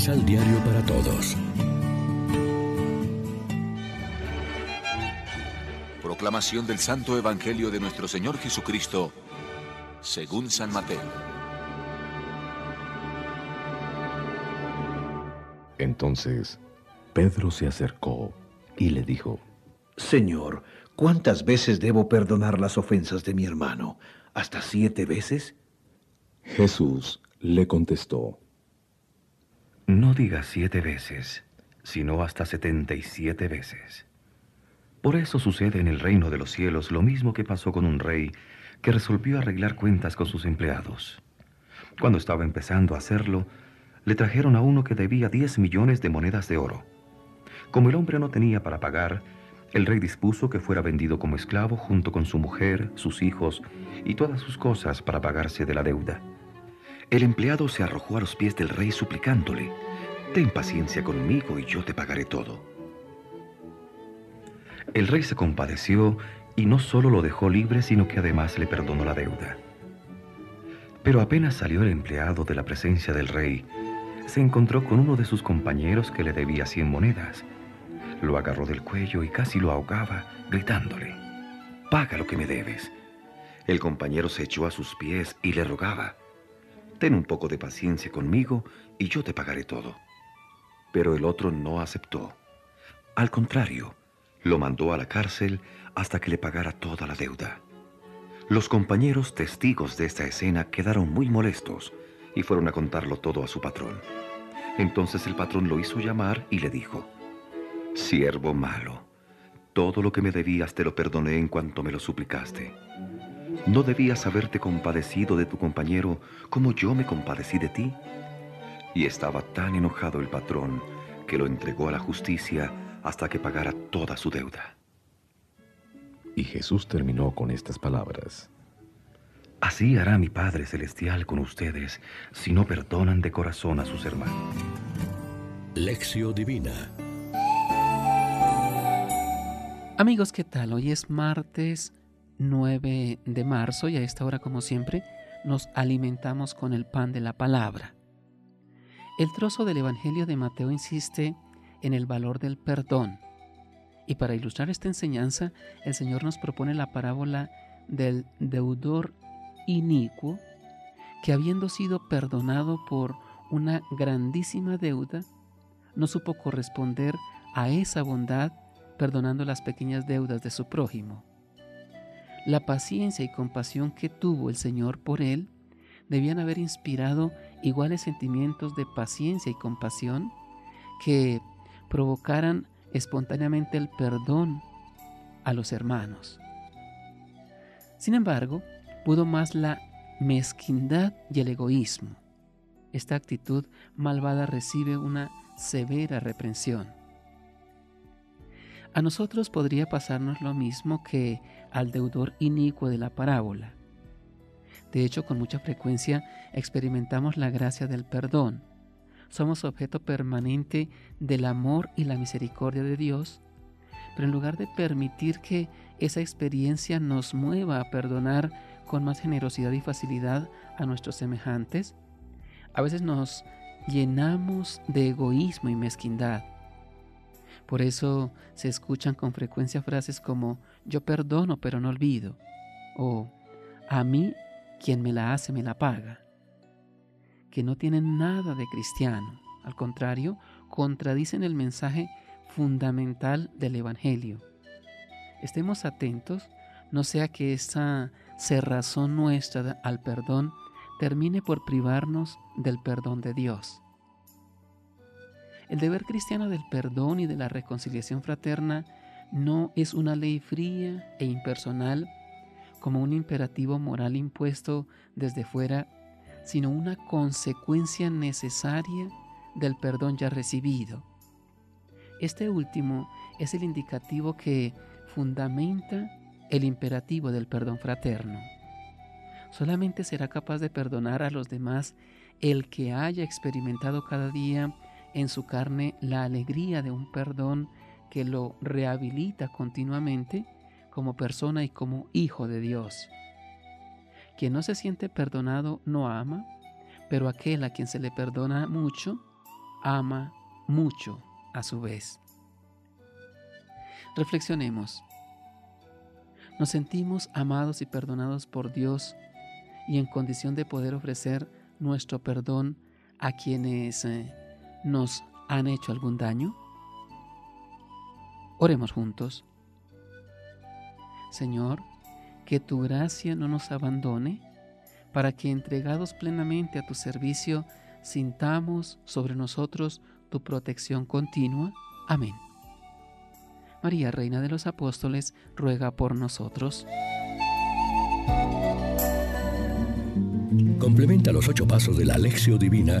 Misal Diario para Todos. Proclamación del Santo Evangelio de nuestro Señor Jesucristo, según San Mateo. Entonces Pedro se acercó y le dijo, Señor, ¿cuántas veces debo perdonar las ofensas de mi hermano? ¿Hasta siete veces? Jesús le contestó, No digas siete veces, sino hasta setenta y siete veces. Por eso sucede en el reino de los cielos lo mismo que pasó con un rey que resolvió arreglar cuentas con sus empleados. Cuando estaba empezando a hacerlo, le trajeron a uno que debía diez millones de monedas de oro. Como el hombre no tenía para pagar, el rey dispuso que fuera vendido como esclavo junto con su mujer, sus hijos y todas sus cosas para pagarse de la deuda. El empleado se arrojó a los pies del rey suplicándole, Ten paciencia conmigo y yo te pagaré todo. El rey se compadeció y no solo lo dejó libre, sino que además le perdonó la deuda. Pero apenas salió el empleado de la presencia del rey, se encontró con uno de sus compañeros que le debía cien monedas. Lo agarró del cuello y casi lo ahogaba, gritándole, Paga lo que me debes. El compañero se echó a sus pies y le rogaba, Ten un poco de paciencia conmigo y yo te pagaré todo. Pero el otro no aceptó. Al contrario, lo mandó a la cárcel hasta que le pagara toda la deuda. Los compañeros testigos de esta escena quedaron muy molestos y fueron a contarlo todo a su patrón. Entonces el patrón lo hizo llamar y le dijo, Siervo malo, todo lo que me debías te lo perdoné en cuanto me lo suplicaste. ¿No debías haberte compadecido de tu compañero como yo me compadecí de ti? Y estaba tan enojado el patrón que lo entregó a la justicia hasta que pagara toda su deuda. Y Jesús terminó con estas palabras. Así hará mi Padre Celestial con ustedes si no perdonan de corazón a sus hermanos. Lección Divina Amigos, ¿qué tal? Hoy es martes 9 de marzo y a esta hora, como siempre, nos alimentamos con el pan de la palabra. El trozo del Evangelio de Mateo insiste en el valor del perdón. Y para ilustrar esta enseñanza, el Señor nos propone la parábola del deudor inicuo que habiendo sido perdonado por una grandísima deuda, no supo corresponder a esa bondad perdonando las pequeñas deudas de su prójimo. La paciencia y compasión que tuvo el Señor por él debían haber inspirado iguales sentimientos de paciencia y compasión que provocaran espontáneamente el perdón a los hermanos. Sin embargo, pudo más la mezquindad y el egoísmo. Esta actitud malvada recibe una severa reprensión. A nosotros podría pasarnos lo mismo que al deudor inicuo de la parábola. De hecho, con mucha frecuencia experimentamos la gracia del perdón. Somos objeto permanente del amor y la misericordia de Dios, pero en lugar de permitir que esa experiencia nos mueva a perdonar con más generosidad y facilidad a nuestros semejantes, a veces nos llenamos de egoísmo y mezquindad. Por eso se escuchan con frecuencia frases como yo perdono pero no olvido o a mí quien me la hace me la paga, que no tienen nada de cristiano, al contrario, contradicen el mensaje fundamental del Evangelio. Estemos atentos, no sea que esa cerrazón nuestra al perdón termine por privarnos del perdón de Dios. El deber cristiano del perdón y de la reconciliación fraterna no es una ley fría e impersonal como un imperativo moral impuesto desde fuera, sino una consecuencia necesaria del perdón ya recibido. Este último es el indicativo que fundamenta el imperativo del perdón fraterno. Solamente será capaz de perdonar a los demás el que haya experimentado cada día en su carne la alegría de un perdón que lo rehabilita continuamente como persona y como hijo de Dios. Quien no se siente perdonado no ama, pero aquel a quien se le perdona mucho, ama mucho a su vez. Reflexionemos. Nos sentimos amados y perdonados por Dios y en condición de poder ofrecer nuestro perdón a quienes eh, nos han hecho algún daño? Oremos juntos. Señor, que tu gracia no nos abandone para que entregados plenamente a tu servicio sintamos sobre nosotros tu protección continua. Amén. María, Reina de los Apóstoles, ruega por nosotros. Complementa los ocho pasos de la Alexio Divina